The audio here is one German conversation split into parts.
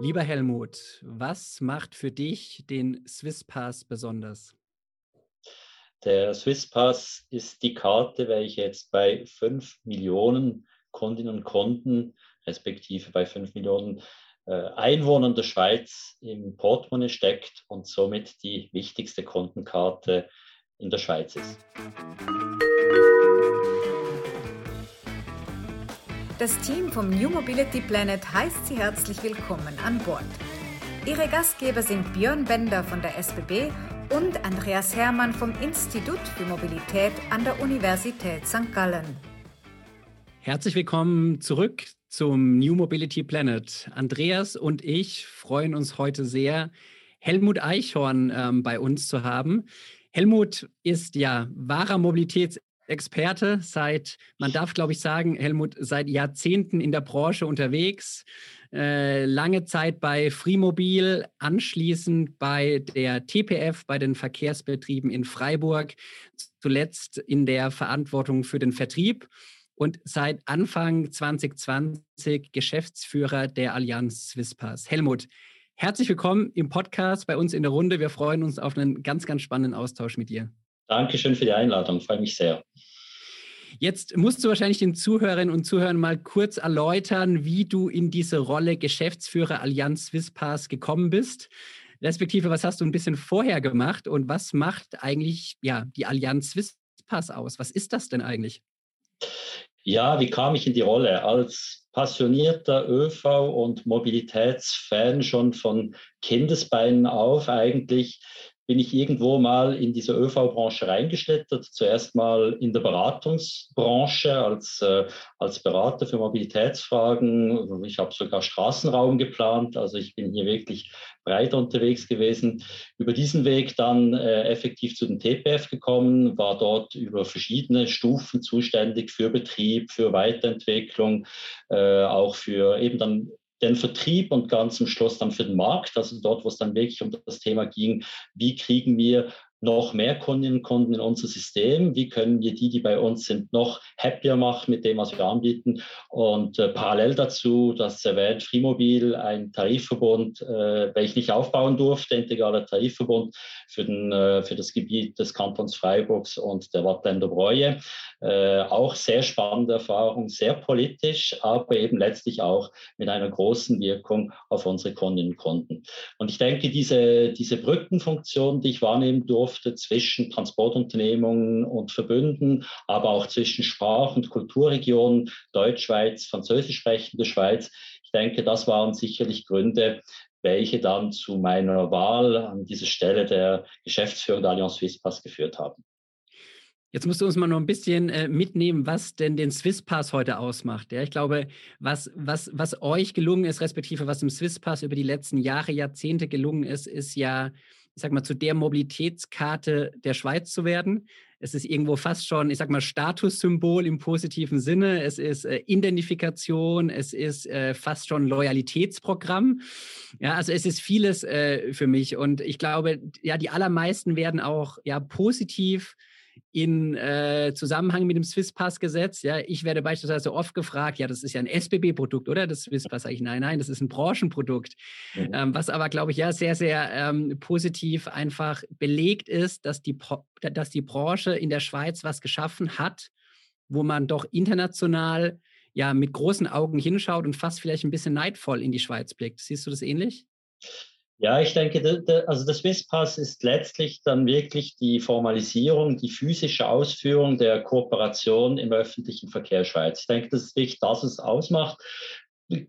Lieber Helmut, was macht für dich den Swisspass besonders? Der Swisspass ist die Karte, welche jetzt bei 5 Millionen Kundinnen und Kunden, respektive bei 5 Millionen äh, Einwohnern der Schweiz im Portemonnaie steckt und somit die wichtigste Kundenkarte in der Schweiz ist. Das Team vom New Mobility Planet heißt Sie herzlich willkommen an Bord. Ihre Gastgeber sind Björn Bender von der SBB und Andreas Hermann vom Institut für Mobilität an der Universität St. Gallen. Herzlich willkommen zurück zum New Mobility Planet. Andreas und ich freuen uns heute sehr, Helmut Eichhorn ähm, bei uns zu haben. Helmut ist ja wahrer Mobilitäts Experte, seit, man darf glaube ich sagen, Helmut, seit Jahrzehnten in der Branche unterwegs, äh, lange Zeit bei Freemobil, anschließend bei der TPF, bei den Verkehrsbetrieben in Freiburg, zuletzt in der Verantwortung für den Vertrieb und seit Anfang 2020 Geschäftsführer der Allianz Swisspass. Helmut, herzlich willkommen im Podcast bei uns in der Runde. Wir freuen uns auf einen ganz, ganz spannenden Austausch mit dir. Dankeschön für die Einladung, freue mich sehr. Jetzt musst du wahrscheinlich den Zuhörerinnen und Zuhörern mal kurz erläutern, wie du in diese Rolle Geschäftsführer Allianz Swisspass gekommen bist. Respektive, was hast du ein bisschen vorher gemacht und was macht eigentlich ja, die Allianz Swisspass aus? Was ist das denn eigentlich? Ja, wie kam ich in die Rolle? Als passionierter ÖV- und Mobilitätsfan schon von Kindesbeinen auf eigentlich bin ich irgendwo mal in diese ÖV-Branche reingeschlittert. Zuerst mal in der Beratungsbranche als, äh, als Berater für Mobilitätsfragen. Ich habe sogar Straßenraum geplant. Also ich bin hier wirklich breit unterwegs gewesen. Über diesen Weg dann äh, effektiv zu den TPF gekommen, war dort über verschiedene Stufen zuständig für Betrieb, für Weiterentwicklung, äh, auch für eben dann den Vertrieb und ganz zum Schluss dann für den Markt, also dort, wo es dann wirklich um das Thema ging, wie kriegen wir noch mehr Kundinnen und Kunden in unser System? Wie können wir die, die bei uns sind, noch happier machen mit dem, was wir anbieten? Und äh, parallel dazu, das erwähnt Frimobil, ein Tarifverbund, äh, welchen ich aufbauen durfte, integraler Tarifverbund für, den, äh, für das Gebiet des Kantons Freiburgs und der Wattländer Bräue. Äh, auch sehr spannende Erfahrung, sehr politisch, aber eben letztlich auch mit einer großen Wirkung auf unsere Kundinnen und Kunden. Und ich denke, diese, diese Brückenfunktion, die ich wahrnehmen durfte, durfte zwischen Transportunternehmungen und Verbünden, aber auch zwischen Sprach- und Kulturregionen, Deutschschweiz, Französisch sprechende Schweiz. Ich denke, das waren sicherlich Gründe, welche dann zu meiner Wahl an dieser Stelle der Geschäftsführung der Allianz Swisspass geführt haben. Jetzt musst du uns mal noch ein bisschen äh, mitnehmen, was denn den Swisspass heute ausmacht. Ja, ich glaube, was, was, was euch gelungen ist, respektive was im Swisspass über die letzten Jahre, Jahrzehnte gelungen ist, ist ja ich sag mal, zu der Mobilitätskarte der Schweiz zu werden. Es ist irgendwo fast schon, ich sag mal, Statussymbol im positiven Sinne. Es ist äh, Identifikation, es ist äh, fast schon Loyalitätsprogramm. Ja, also es ist vieles äh, für mich. Und ich glaube, ja, die allermeisten werden auch ja positiv in äh, Zusammenhang mit dem Swisspass-Gesetz. Ja, ich werde beispielsweise oft gefragt, ja, das ist ja ein SBB-Produkt, oder? Das Swisspass. Sage ich, nein, nein, das ist ein Branchenprodukt. Mhm. Ähm, was aber, glaube ich, ja sehr, sehr ähm, positiv einfach belegt ist, dass die, dass die Branche in der Schweiz was geschaffen hat, wo man doch international ja mit großen Augen hinschaut und fast vielleicht ein bisschen neidvoll in die Schweiz blickt. Siehst du das ähnlich? Ja, ich denke, de, de, also das Swisspass ist letztlich dann wirklich die Formalisierung, die physische Ausführung der Kooperation im öffentlichen Verkehr Schweiz. Ich denke, das ist wichtig, dass es ausmacht.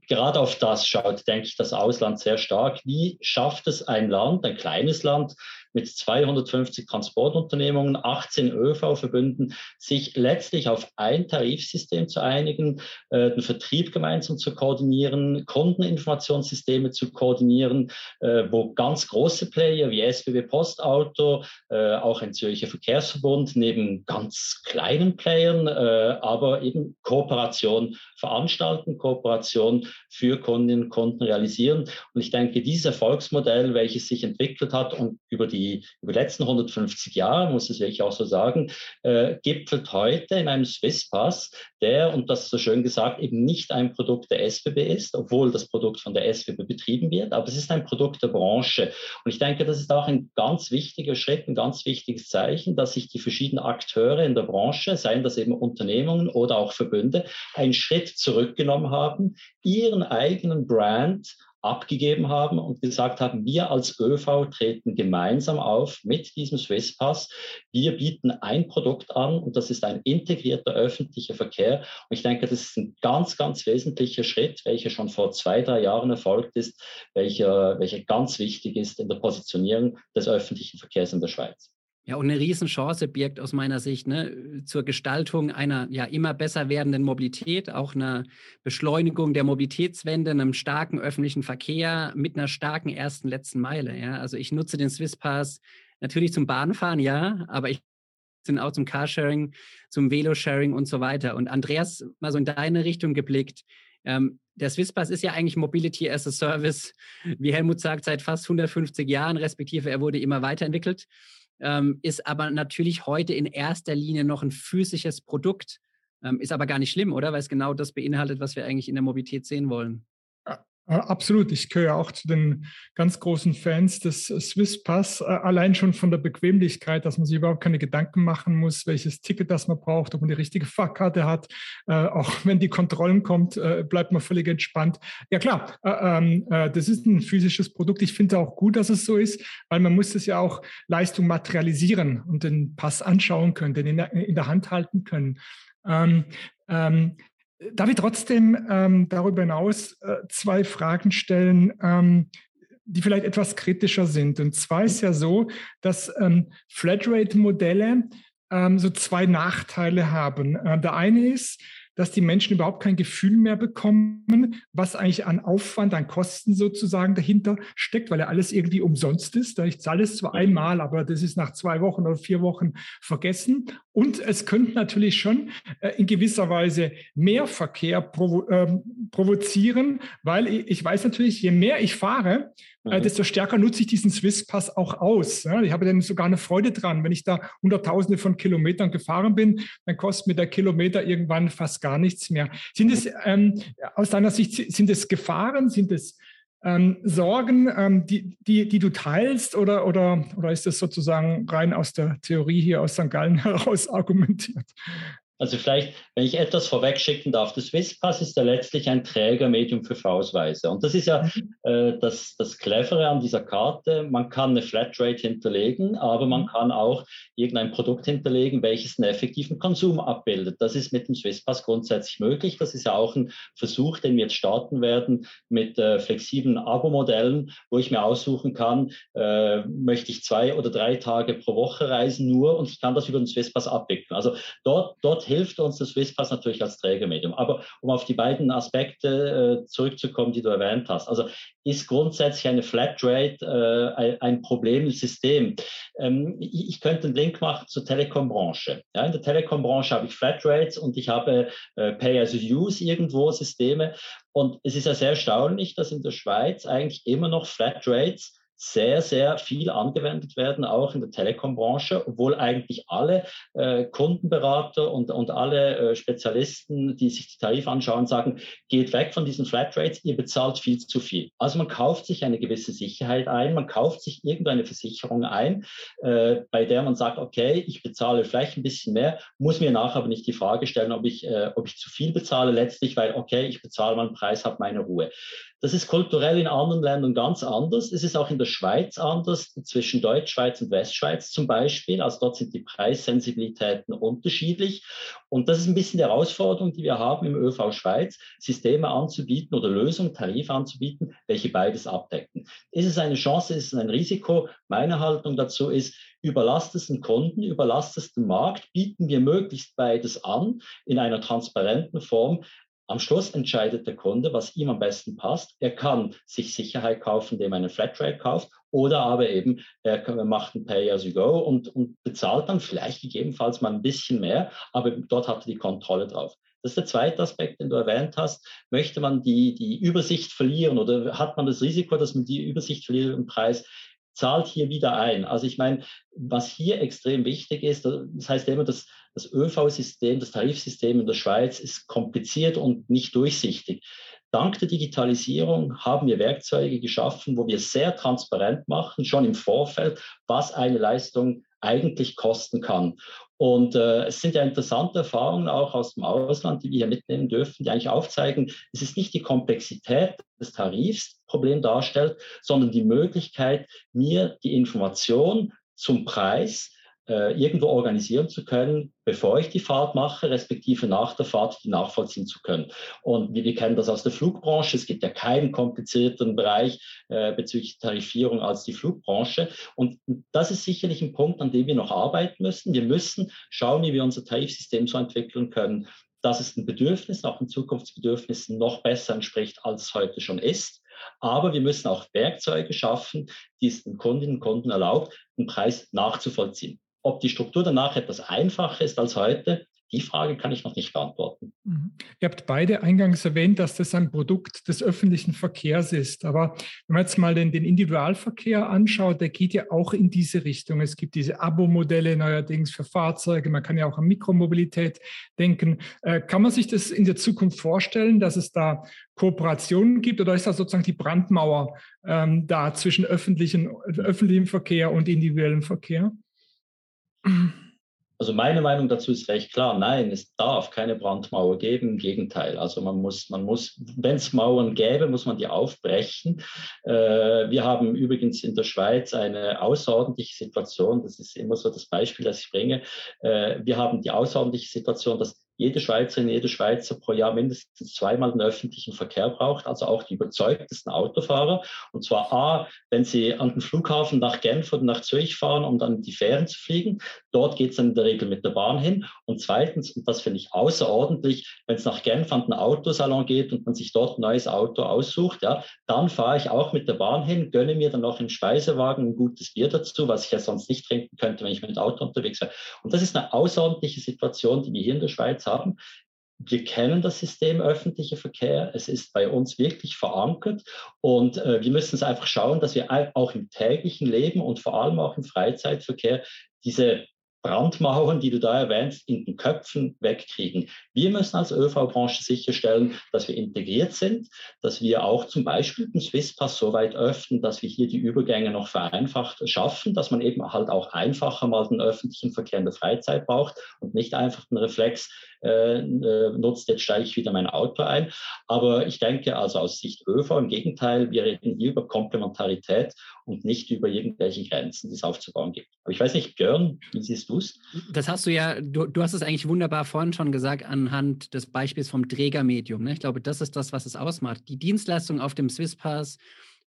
Gerade auf das schaut, denke ich, das Ausland sehr stark. Wie schafft es ein Land, ein kleines Land, mit 250 Transportunternehmungen, 18 ÖV-Verbünden, sich letztlich auf ein Tarifsystem zu einigen, äh, den Vertrieb gemeinsam zu koordinieren, Kundeninformationssysteme zu koordinieren, äh, wo ganz große Player wie SBB Postauto, äh, auch ein Zürcher Verkehrsverbund, neben ganz kleinen Playern, aber eben Kooperation veranstalten, Kooperation für Kundinnen und Kunden realisieren. Und ich denke, dieses Erfolgsmodell, welches sich entwickelt hat und über die die, über die letzten 150 Jahre, muss es wirklich auch so sagen, äh, gipfelt heute in einem Swisspass, der, und das ist so schön gesagt, eben nicht ein Produkt der SWB ist, obwohl das Produkt von der SWB betrieben wird, aber es ist ein Produkt der Branche. Und ich denke, das ist auch ein ganz wichtiger Schritt, ein ganz wichtiges Zeichen, dass sich die verschiedenen Akteure in der Branche, seien das eben Unternehmungen oder auch Verbünde, einen Schritt zurückgenommen haben, ihren eigenen Brand abgegeben haben und gesagt haben, wir als ÖV treten gemeinsam auf mit diesem Swisspass. Wir bieten ein Produkt an und das ist ein integrierter öffentlicher Verkehr. Und ich denke, das ist ein ganz, ganz wesentlicher Schritt, welcher schon vor zwei, drei Jahren erfolgt ist, welcher, welcher ganz wichtig ist in der Positionierung des öffentlichen Verkehrs in der Schweiz. Ja, und eine Riesenchance birgt aus meiner Sicht ne, zur Gestaltung einer ja immer besser werdenden Mobilität, auch einer Beschleunigung der Mobilitätswende, einem starken öffentlichen Verkehr mit einer starken ersten letzten Meile. Ja. Also ich nutze den Swisspass natürlich zum Bahnfahren, ja, aber ich sind auch zum Carsharing, zum Velosharing und so weiter. Und Andreas, mal so in deine Richtung geblickt. Ähm, der Swisspass ist ja eigentlich Mobility as a Service, wie Helmut sagt, seit fast 150 Jahren, respektive er wurde immer weiterentwickelt ähm, ist aber natürlich heute in erster Linie noch ein physisches Produkt. Ähm, ist aber gar nicht schlimm, oder? Weil es genau das beinhaltet, was wir eigentlich in der Mobilität sehen wollen. Absolut. Ich gehöre auch zu den ganz großen Fans des Swiss Pass. Äh, allein schon von der Bequemlichkeit, dass man sich überhaupt keine Gedanken machen muss, welches Ticket das man braucht, ob man die richtige Fahrkarte hat. Äh, auch wenn die Kontrollen kommt, äh, bleibt man völlig entspannt. Ja klar, ähm, das ist ein physisches Produkt. Ich finde auch gut, dass es so ist, weil man muss es ja auch Leistung materialisieren und den Pass anschauen können, den in der, Hand halten können. Ähm, ähm, Darf ich trotzdem ähm, darüber hinaus äh, zwei Fragen stellen, ähm, die vielleicht etwas kritischer sind? Und zwar ist ja so, dass ähm, Flatrate-Modelle ähm, so zwei Nachteile haben. Äh, der eine ist, dass die Menschen überhaupt kein Gefühl mehr bekommen, was eigentlich an Aufwand, an Kosten sozusagen dahinter steckt, weil ja alles irgendwie umsonst ist. Ich zahle es zwar einmal, aber das ist nach zwei Wochen oder vier Wochen vergessen. Und es könnte natürlich schon äh, in gewisser Weise mehr Verkehr provo äh, provozieren, weil ich weiß natürlich, je mehr ich fahre, mhm. desto stärker nutze ich diesen Swiss-Pass auch aus. Ich habe dann sogar eine Freude dran. Wenn ich da Hunderttausende von Kilometern gefahren bin, dann kostet mir der Kilometer irgendwann fast gar nichts mehr. Sind es ähm, aus deiner Sicht, sind es Gefahren, sind es ähm, Sorgen, ähm, die, die, die du teilst oder, oder, oder ist das sozusagen rein aus der Theorie hier aus St. Gallen heraus argumentiert? Also vielleicht, wenn ich etwas vorwegschicken darf, das Swisspass ist ja letztlich ein Trägermedium für Ausweise. Und das ist ja äh, das, das Clevere an dieser Karte. Man kann eine Flatrate hinterlegen, aber man mhm. kann auch irgendein Produkt hinterlegen, welches einen effektiven Konsum abbildet. Das ist mit dem Swisspass grundsätzlich möglich. Das ist ja auch ein Versuch, den wir jetzt starten werden mit äh, flexiblen Abo-Modellen, wo ich mir aussuchen kann, äh, möchte ich zwei oder drei Tage pro Woche reisen nur und ich kann das über den Swisspass abwickeln. Also dort, dort hilft uns das Swisspass natürlich als Trägermedium. Aber um auf die beiden Aspekte äh, zurückzukommen, die du erwähnt hast. Also ist grundsätzlich eine Flatrate äh, ein, Problem im System. Ähm, ich, ich, könnte einen Link machen zur Telekom-Branche. Ja, in der Telekom-Branche habe ich Flatrates und ich habe äh, Pay-as-you-use irgendwo Systeme. Und es ist ja sehr erstaunlich, dass in der Schweiz eigentlich immer noch Flatrates sehr, sehr viel angewendet werden, auch in der Telekom-Branche, obwohl eigentlich alle äh, Kundenberater und, und alle äh, Spezialisten, die sich die Tarif anschauen, sagen, geht weg von diesen Flatrates, ihr bezahlt viel zu viel. Also man kauft sich eine gewisse Sicherheit ein, man kauft sich irgendeine Versicherung ein, äh, bei der man sagt, okay, ich bezahle vielleicht ein bisschen mehr, muss mir nachher aber nicht die Frage stellen, ob ich, äh, ob ich zu viel bezahle letztlich, weil, okay, ich bezahle meinen Preis, habe meine Ruhe. Das ist kulturell in anderen Ländern ganz anders. Es ist auch in der Schweiz anders, zwischen Deutschschweiz und Westschweiz zum Beispiel. Also dort sind die Preissensibilitäten unterschiedlich. Und das ist ein bisschen die Herausforderung, die wir haben im ÖV Schweiz, Systeme anzubieten oder Lösungen, Tarif anzubieten, welche beides abdecken. Ist es eine Chance, ist es ein Risiko? Meine Haltung dazu ist, überlasst es den Kunden, überlasst es den Markt, bieten wir möglichst beides an in einer transparenten Form, am Schluss entscheidet der Kunde, was ihm am besten passt. Er kann sich Sicherheit kaufen, indem er eine Flatrate kauft, oder aber eben er macht ein Pay-as-you-go und, und bezahlt dann vielleicht gegebenenfalls mal ein bisschen mehr, aber dort hat er die Kontrolle drauf. Das ist der zweite Aspekt, den du erwähnt hast. Möchte man die, die Übersicht verlieren oder hat man das Risiko, dass man die Übersicht verliert im Preis? Zahlt hier wieder ein. Also ich meine, was hier extrem wichtig ist, das heißt immer, dass das ÖV-System, das Tarifsystem in der Schweiz ist kompliziert und nicht durchsichtig. Dank der Digitalisierung haben wir Werkzeuge geschaffen, wo wir sehr transparent machen, schon im Vorfeld, was eine Leistung eigentlich kosten kann. Und äh, es sind ja interessante Erfahrungen auch aus dem Ausland, die wir hier mitnehmen dürfen, die eigentlich aufzeigen, es ist nicht die Komplexität des Tarifs Problem darstellt, sondern die Möglichkeit, mir die Information zum Preis äh, irgendwo organisieren zu können, bevor ich die Fahrt mache, respektive nach der Fahrt die nachvollziehen zu können. Und wir, wir kennen das aus der Flugbranche. Es gibt ja keinen komplizierteren Bereich äh, bezüglich Tarifierung als die Flugbranche. Und das ist sicherlich ein Punkt, an dem wir noch arbeiten müssen. Wir müssen schauen, wie wir unser Tarifsystem so entwickeln können, dass es den Bedürfnissen, auch den Zukunftsbedürfnissen noch besser entspricht, als es heute schon ist. Aber wir müssen auch Werkzeuge schaffen, die es den Kundinnen und Kunden erlaubt, den Preis nachzuvollziehen. Ob die Struktur danach etwas einfacher ist als heute, die Frage kann ich noch nicht beantworten. Mhm. Ihr habt beide eingangs erwähnt, dass das ein Produkt des öffentlichen Verkehrs ist. Aber wenn man jetzt mal den, den Individualverkehr anschaut, der geht ja auch in diese Richtung. Es gibt diese Abo-Modelle neuerdings für Fahrzeuge. Man kann ja auch an Mikromobilität denken. Äh, kann man sich das in der Zukunft vorstellen, dass es da Kooperationen gibt oder ist das sozusagen die Brandmauer ähm, da zwischen öffentlichen, öffentlichem Verkehr und individuellem Verkehr? Also meine Meinung dazu ist recht klar. Nein, es darf keine Brandmauer geben. Im Gegenteil. Also man muss, man muss, wenn es Mauern gäbe, muss man die aufbrechen. Äh, wir haben übrigens in der Schweiz eine außerordentliche Situation. Das ist immer so das Beispiel, das ich bringe. Äh, wir haben die außerordentliche Situation, dass jede Schweizerin, jede Schweizer pro Jahr mindestens zweimal den öffentlichen Verkehr braucht, also auch die überzeugtesten Autofahrer. Und zwar A, wenn sie an den Flughafen nach Genf oder nach Zürich fahren, um dann die Fähren zu fliegen. Dort geht es dann in der Regel mit der Bahn hin. Und zweitens, und das finde ich außerordentlich, wenn es nach Genf an den Autosalon geht und man sich dort ein neues Auto aussucht, ja, dann fahre ich auch mit der Bahn hin, gönne mir dann noch im Speisewagen ein gutes Bier dazu, was ich ja sonst nicht trinken könnte, wenn ich mit dem Auto unterwegs wäre. Und das ist eine außerordentliche Situation, die wir hier in der Schweiz Schweiz haben. Wir kennen das System öffentlicher Verkehr. Es ist bei uns wirklich verankert und äh, wir müssen es einfach schauen, dass wir auch im täglichen Leben und vor allem auch im Freizeitverkehr diese Brandmauern, die du da erwähnst, in den Köpfen wegkriegen. Wir müssen als ÖV-Branche sicherstellen, dass wir integriert sind, dass wir auch zum Beispiel den Swisspass so weit öffnen, dass wir hier die Übergänge noch vereinfacht schaffen, dass man eben halt auch einfacher mal den öffentlichen Verkehr in der Freizeit braucht und nicht einfach den Reflex äh, äh nutzt, jetzt steige ich wieder mein Auto ein. Aber ich denke also aus Sicht ÖV im Gegenteil, wir reden hier über Komplementarität und nicht über irgendwelche Grenzen, die es aufzubauen gibt. Aber ich weiß nicht, Björn, wie siehst du es? Das hast du ja, du, du hast es eigentlich wunderbar vorhin schon gesagt, anhand des Beispiels vom Trägermedium. Ne? Ich glaube, das ist das, was es ausmacht. Die Dienstleistungen auf dem Swisspass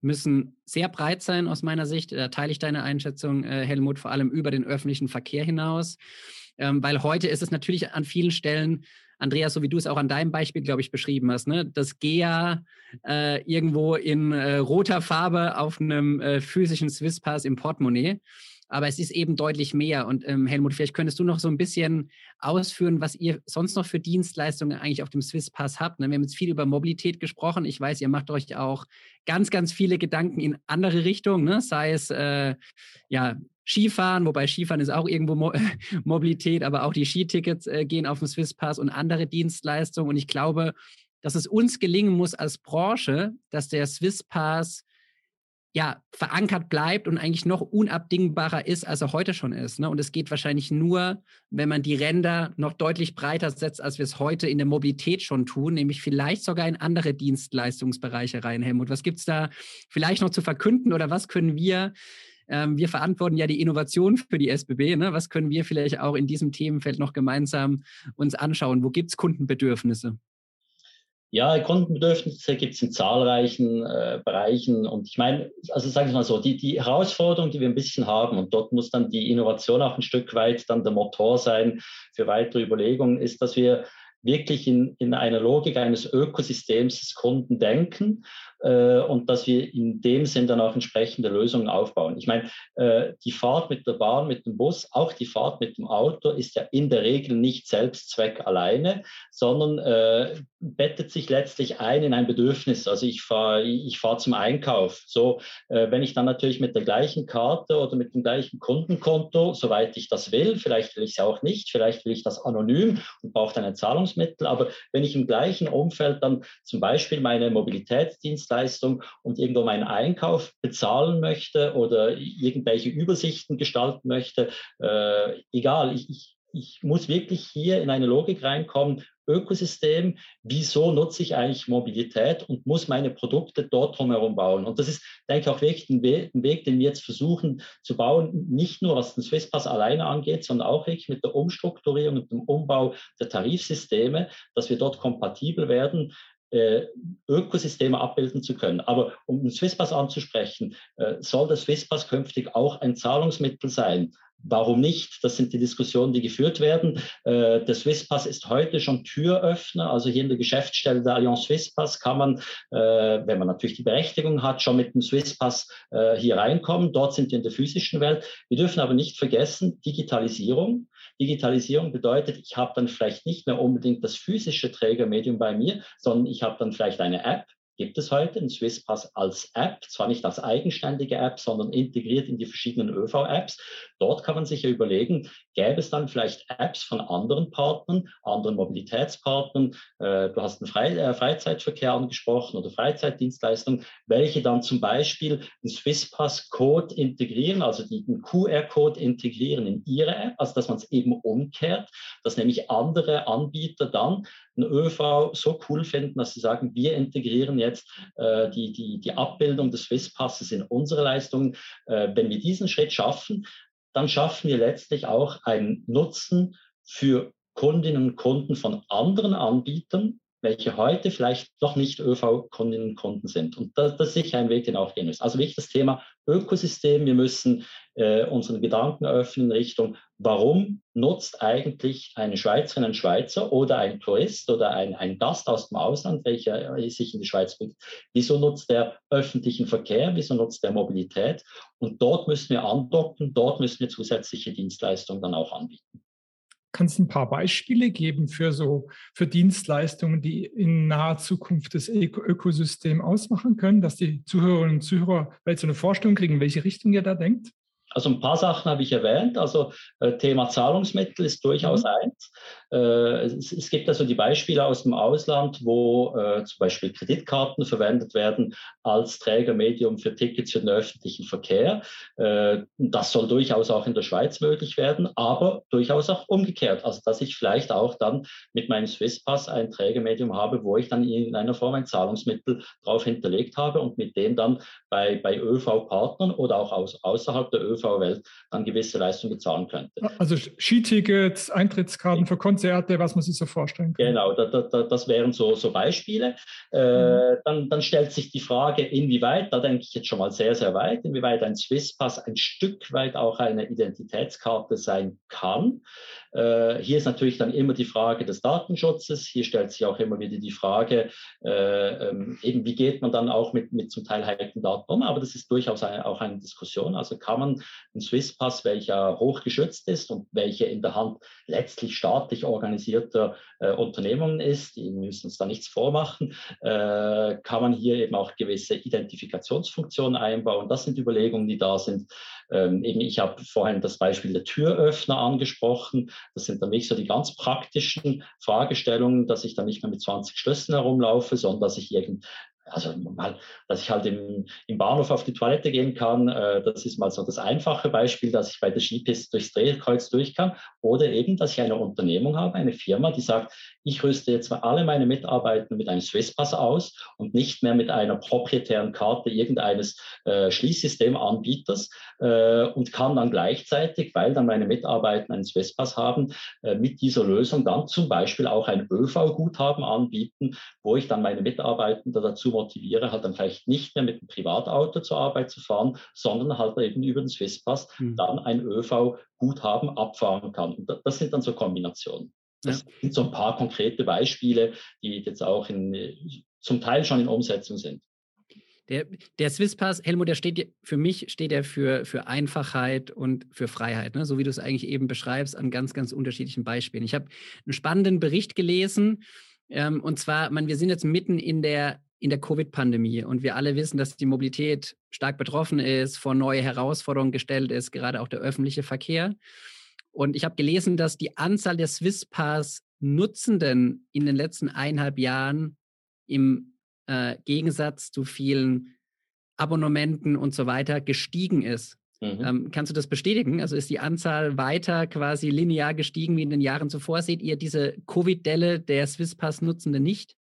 müssen sehr breit sein aus meiner Sicht. Da teile ich deine Einschätzung, äh, Helmut, vor allem über den öffentlichen Verkehr hinaus. Ähm, weil heute ist es natürlich an vielen Stellen Andreas, so wie du es auch an deinem Beispiel, glaube ich, beschrieben hast, ne? das GEA äh, irgendwo in äh, roter Farbe auf einem äh, physischen Swisspass im Portemonnaie. Aber es ist eben deutlich mehr. Und ähm, Helmut, vielleicht könntest du noch so ein bisschen ausführen, was ihr sonst noch für Dienstleistungen eigentlich auf dem Swisspass habt. Ne? Wir haben jetzt viel über Mobilität gesprochen. Ich weiß, ihr macht euch auch ganz, ganz viele Gedanken in andere Richtungen, ne? sei es äh, ja, Skifahren, wobei Skifahren ist auch irgendwo Mo Mobilität, aber auch die Skitickets äh, gehen auf den Swisspass und andere Dienstleistungen. Und ich glaube, dass es uns gelingen muss als Branche, dass der Swisspass ja, verankert bleibt und eigentlich noch unabdingbarer ist, als er heute schon ist. Ne? Und es geht wahrscheinlich nur, wenn man die Ränder noch deutlich breiter setzt, als wir es heute in der Mobilität schon tun, nämlich vielleicht sogar in andere Dienstleistungsbereiche rein, Helmut. Was gibt es da vielleicht noch zu verkünden oder was können wir ähm, wir verantworten ja die Innovation für die SBB. Ne? Was können wir vielleicht auch in diesem Themenfeld noch gemeinsam uns anschauen? Wo gibt es Kundenbedürfnisse? Ja, Kundenbedürfnisse gibt es in zahlreichen äh, Bereichen. Und ich meine, also sagen wir mal so, die, die Herausforderung, die wir ein bisschen haben, und dort muss dann die Innovation auch ein Stück weit dann der Motor sein für weitere Überlegungen, ist, dass wir wirklich in, in einer Logik eines Ökosystems des Kunden denken äh, und dass wir in dem Sinn dann auch entsprechende Lösungen aufbauen. Ich meine, äh, die Fahrt mit der Bahn, mit dem Bus, auch die Fahrt mit dem Auto ist ja in der Regel nicht Selbstzweck alleine, sondern äh, bettet sich letztlich ein in ein Bedürfnis. Also ich fahre ich fahr zum Einkauf. So, äh, wenn ich dann natürlich mit der gleichen Karte oder mit dem gleichen Kundenkonto, soweit ich das will, vielleicht will ich es auch nicht, vielleicht will ich das anonym und brauche dann ein Zahlungsmittel, aber wenn ich im gleichen Umfeld dann zum Beispiel meine Mobilitätsdienstleistung und irgendwo meinen Einkauf bezahlen möchte oder irgendwelche Übersichten gestalten möchte, äh, egal, ich, ich ich muss wirklich hier in eine Logik reinkommen, Ökosystem, wieso nutze ich eigentlich Mobilität und muss meine Produkte dort drumherum bauen. Und das ist, denke ich, auch wirklich ein Weg, ein Weg, den wir jetzt versuchen zu bauen, nicht nur was den Swisspass alleine angeht, sondern auch wirklich mit der Umstrukturierung und dem Umbau der Tarifsysteme, dass wir dort kompatibel werden, äh, Ökosysteme abbilden zu können. Aber um den Swisspass anzusprechen, äh, soll der Swisspass künftig auch ein Zahlungsmittel sein, Warum nicht? Das sind die Diskussionen, die geführt werden. Äh, der Swisspass ist heute schon Türöffner. Also hier in der Geschäftsstelle der Allianz Swisspass kann man, äh, wenn man natürlich die Berechtigung hat, schon mit dem Swisspass äh, hier reinkommen. Dort sind wir in der physischen Welt. Wir dürfen aber nicht vergessen, Digitalisierung. Digitalisierung bedeutet, ich habe dann vielleicht nicht mehr unbedingt das physische Trägermedium bei mir, sondern ich habe dann vielleicht eine App, gibt es heute einen Swisspass als App, zwar nicht als eigenständige App, sondern integriert in die verschiedenen ÖV-Apps. Dort kann man sich ja überlegen, gäbe es dann vielleicht Apps von anderen Partnern, anderen Mobilitätspartnern, äh, du hast den Fre äh, Freizeitverkehr angesprochen oder Freizeitdienstleistungen, welche dann zum Beispiel den Swisspass-Code integrieren, also den QR-Code integrieren in ihre App, also dass man es eben umkehrt, dass nämlich andere Anbieter dann einen ÖV so cool finden, dass sie sagen, wir integrieren jetzt äh, die, die, die Abbildung des Swisspasses in unsere Leistungen. Äh, wenn wir diesen Schritt schaffen, dann schaffen wir letztlich auch einen Nutzen für Kundinnen und Kunden von anderen Anbietern, welche heute vielleicht noch nicht ÖV-Kundinnen und Kunden sind. Und das, das, ist sicher ein Weg, den auch gehen müssen. Also wichtig das Thema Ökosystem. Wir müssen äh, unseren Gedanken öffnen in Richtung, warum nutzt eigentlich eine Schweizerin, ein Schweizer oder ein Tourist oder ein, ein Gast aus dem Ausland, welcher sich in die Schweiz bringt, wieso nutzt der öffentlichen Verkehr, wieso nutzt der Mobilität? Und dort müssen wir andocken, dort müssen wir zusätzliche Dienstleistungen dann auch anbieten. Kannst du ein paar Beispiele geben für so für Dienstleistungen, die in naher Zukunft das Ökosystem ausmachen können, dass die Zuhörerinnen und Zuhörer vielleicht so eine Vorstellung kriegen, welche Richtung ihr da denkt? Also ein paar Sachen habe ich erwähnt. Also äh, Thema Zahlungsmittel ist durchaus mhm. eins. Äh, es, es, gibt also die Beispiele aus dem Ausland, wo äh, zum Beispiel Kreditkarten verwendet werden als Trägermedium für Tickets für den öffentlichen Verkehr. Äh, das soll durchaus auch in der Schweiz möglich werden, aber durchaus auch umgekehrt. Also dass ich vielleicht auch dann mit meinem Swisspass ein Trägermedium habe, wo ich dann in einer Form ein Zahlungsmittel drauf hinterlegt habe und mit dem dann bei, bei ÖV-Partnern oder auch aus, außerhalb der ÖV TV-Welt dann gewisse Leistungen bezahlen könnte. Also Skitickets, Eintrittskarten für Konzerte, was man sich so vorstellen kann. Genau, da, da, das wären so, so Beispiele. Äh, mhm. dann, dann stellt sich die Frage, inwieweit, da denke ich jetzt schon mal sehr, sehr weit, inwieweit ein Swisspass ein Stück weit auch eine Identitätskarte sein kann. Äh, hier ist natürlich dann immer die Frage des Datenschutzes. Hier stellt sich auch immer wieder die Frage, äh, ähm, eben wie geht man dann auch mit, mit zum Teil heiklen Daten um. Aber das ist durchaus eine, auch eine Diskussion. Also kann man einen Swisspass, welcher hochgeschützt ist und welcher in der Hand letztlich staatlich organisierter äh, Unternehmungen ist, die müssen uns da nichts vormachen, äh, kann man hier eben auch gewisse Identifikationsfunktionen einbauen. Das sind Überlegungen, die da sind. Ähm, eben, ich habe vorhin das Beispiel der Türöffner angesprochen. Das sind dann nicht so die ganz praktischen Fragestellungen, dass ich dann nicht mehr mit 20 Schlüsseln herumlaufe, sondern dass ich irgend, also mal, dass ich halt im, im Bahnhof auf die Toilette gehen kann, äh, das ist mal so das einfache Beispiel, dass ich bei der Skipiste durchs Drehkreuz durch kann. Oder eben, dass ich eine Unternehmung habe, eine Firma, die sagt, ich rüste jetzt mal alle meine Mitarbeiter mit einem Swisspass aus und nicht mehr mit einer proprietären Karte irgendeines äh, Schließsystemanbieters äh, und kann dann gleichzeitig, weil dann meine Mitarbeiter einen Swisspass haben, äh, mit dieser Lösung dann zum Beispiel auch ein ÖV-Guthaben anbieten, wo ich dann meine Mitarbeiter dazu motiviere, halt dann vielleicht nicht mehr mit dem Privatauto zur Arbeit zu fahren, sondern halt eben über den Swisspass mhm. dann ein ÖV-Guthaben abfahren kann. Und das sind dann so Kombinationen. Das ja. sind so ein paar konkrete Beispiele, die jetzt auch in, zum Teil schon in Umsetzung sind. Der, der Swisspass, Helmut, der steht für mich steht er für, für Einfachheit und für Freiheit, ne? so wie du es eigentlich eben beschreibst, an ganz, ganz unterschiedlichen Beispielen. Ich habe einen spannenden Bericht gelesen, ähm, und zwar, man, wir sind jetzt mitten in der, in der Covid-Pandemie und wir alle wissen, dass die Mobilität stark betroffen ist, vor neue Herausforderungen gestellt ist, gerade auch der öffentliche Verkehr. Und ich habe gelesen, dass die Anzahl der Swisspass-Nutzenden in den letzten eineinhalb Jahren im äh, Gegensatz zu vielen Abonnementen und so weiter gestiegen ist. Mhm. Ähm, kannst du das bestätigen? Also ist die Anzahl weiter quasi linear gestiegen wie in den Jahren zuvor? Seht ihr diese Covid-Delle der Swisspass-Nutzenden nicht?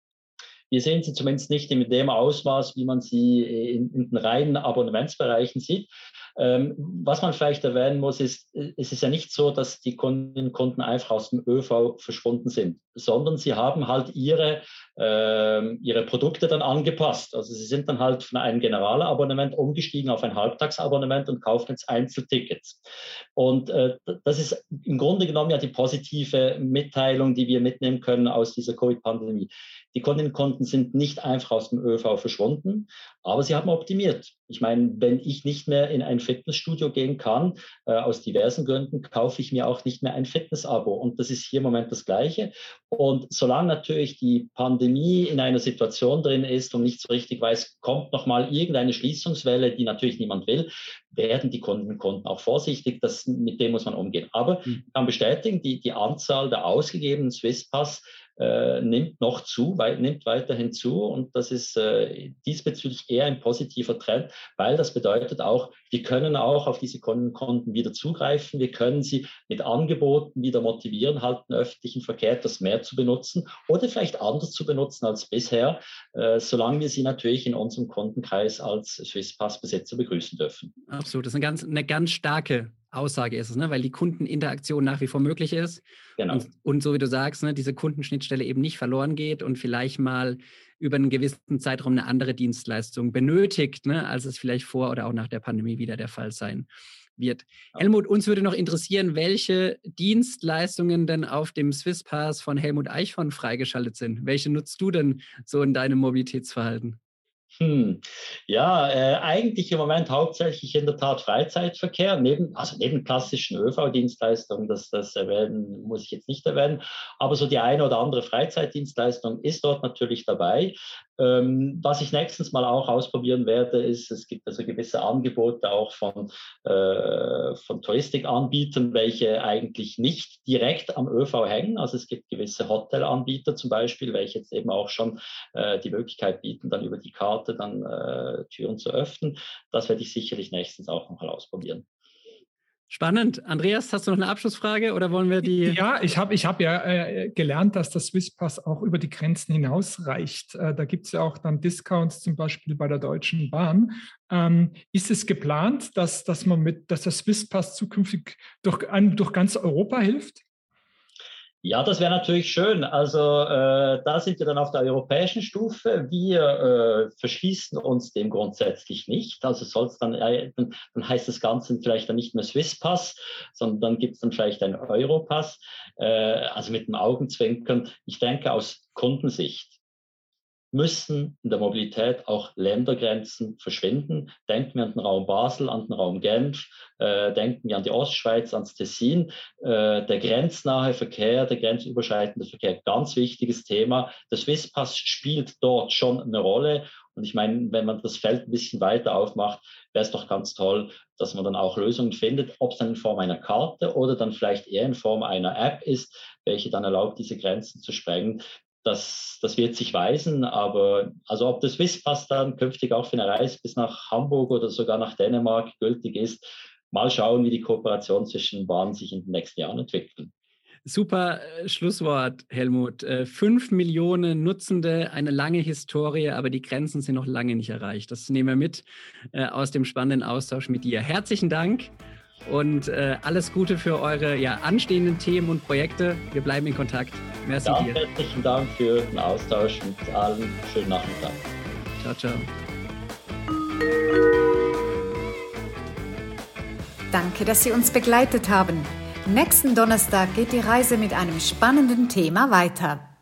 Wir sehen sie zumindest nicht in dem Ausmaß, wie man sie in, in den reinen Abonnementsbereichen sieht. Ähm, was man vielleicht erwähnen muss, ist, es ist ja nicht so, dass die Kundinnen und Kunden einfach aus dem ÖV verschwunden sind, sondern sie haben halt ihre, äh, ihre Produkte dann angepasst. Also sie sind dann halt von einem Generalabonnement umgestiegen auf ein Halbtagsabonnement und kaufen jetzt Einzeltickets. Und äh, das ist im Grunde genommen ja die positive Mitteilung, die wir mitnehmen können aus dieser Covid-Pandemie. Die Kunden sind nicht einfach aus dem ÖV verschwunden, aber sie haben optimiert. Ich meine, wenn ich nicht mehr in ein Fitnessstudio gehen kann, äh, aus diversen Gründen, kaufe ich mir auch nicht mehr ein Fitnessabo. Und das ist hier im Moment das Gleiche. Und solange natürlich die Pandemie in einer Situation drin ist und nicht so richtig weiß, kommt nochmal irgendeine Schließungswelle, die natürlich niemand will, werden die Kunden und Kunden auch vorsichtig. Das, mit dem muss man umgehen. Aber hm. ich kann bestätigen, die, die Anzahl der ausgegebenen Swisspass äh, nimmt noch zu, weit, nimmt weiterhin zu. Und das ist äh, diesbezüglich eher ein positiver Trend, weil das bedeutet auch, wir können auch auf diese Konten wieder zugreifen, wir können sie mit Angeboten wieder motivieren, halt den öffentlichen Verkehr das mehr zu benutzen oder vielleicht anders zu benutzen als bisher, äh, solange wir sie natürlich in unserem Kundenkreis als Swisspass-Besitzer begrüßen dürfen. Absolut, das ist eine ganz, eine ganz starke Aussage ist es, ne? weil die Kundeninteraktion nach wie vor möglich ist. Genau. Und, und so wie du sagst, ne, diese Kundenschnittstelle eben nicht verloren geht und vielleicht mal über einen gewissen Zeitraum eine andere Dienstleistung benötigt, ne, als es vielleicht vor oder auch nach der Pandemie wieder der Fall sein wird. Ja. Helmut, uns würde noch interessieren, welche Dienstleistungen denn auf dem Swisspass von Helmut Eichhorn freigeschaltet sind. Welche nutzt du denn so in deinem Mobilitätsverhalten? Hm. Ja, äh, eigentlich im Moment hauptsächlich in der Tat Freizeitverkehr, neben, also neben klassischen ÖV-Dienstleistungen, das, das erwähnen, muss ich jetzt nicht erwähnen, aber so die eine oder andere Freizeitdienstleistung ist dort natürlich dabei. Ähm, was ich nächstens mal auch ausprobieren werde, ist, es gibt also gewisse Angebote auch von, äh, von Touristikanbietern, welche eigentlich nicht direkt am ÖV hängen. Also es gibt gewisse Hotelanbieter zum Beispiel, welche jetzt eben auch schon äh, die Möglichkeit bieten, dann über die Karte dann äh, Türen zu öffnen. Das werde ich sicherlich nächstens auch noch mal ausprobieren. Spannend. Andreas, hast du noch eine Abschlussfrage oder wollen wir die? Ja, ich habe ich hab ja äh, gelernt, dass das Swisspass auch über die Grenzen hinaus reicht. Äh, da gibt es ja auch dann Discounts zum Beispiel bei der Deutschen Bahn. Ähm, ist es geplant, dass, dass man mit, dass der Swisspass zukünftig durch, durch ganz Europa hilft? Ja, das wäre natürlich schön. Also äh, da sind wir dann auf der europäischen Stufe. Wir äh, verschließen uns dem grundsätzlich nicht. Also soll es dann, äh, dann, heißt das Ganze vielleicht dann nicht mehr Swisspass, sondern dann gibt es dann vielleicht einen Europass. Äh, also mit dem Augenzwinkern. Ich denke aus Kundensicht müssen in der Mobilität auch Ländergrenzen verschwinden. Denken wir an den Raum Basel, an den Raum Genf, äh, denken wir an die Ostschweiz, ans Tessin. Äh, der grenznahe Verkehr, der grenzüberschreitende Verkehr, ganz wichtiges Thema. Der Swisspass spielt dort schon eine Rolle. Und ich meine, wenn man das Feld ein bisschen weiter aufmacht, wäre es doch ganz toll, dass man dann auch Lösungen findet, ob es dann in Form einer Karte oder dann vielleicht eher in Form einer App ist, welche dann erlaubt, diese Grenzen zu sprengen das, das wird sich weisen, aber also ob das Swisspass dann künftig auch für eine Reise bis nach Hamburg oder sogar nach Dänemark gültig ist, mal schauen, wie die Kooperation zwischen Bahnen sich in den nächsten Jahren entwickelt. Super äh, Schlusswort, Helmut. Äh, fünf Millionen Nutzende, eine lange Historie, aber die Grenzen sind noch lange nicht erreicht. Das nehmen wir mit äh, aus dem spannenden Austausch mit dir. Herzlichen Dank und äh, alles Gute für eure ja, anstehenden Themen und Projekte. Wir bleiben in Kontakt. Merci ja, dir. Herzlichen Dank für den Austausch mit allen. Schönen Nachmittag. Ciao, ciao. Danke, dass Sie uns begleitet haben. Nächsten Donnerstag geht die Reise mit einem spannenden Thema weiter.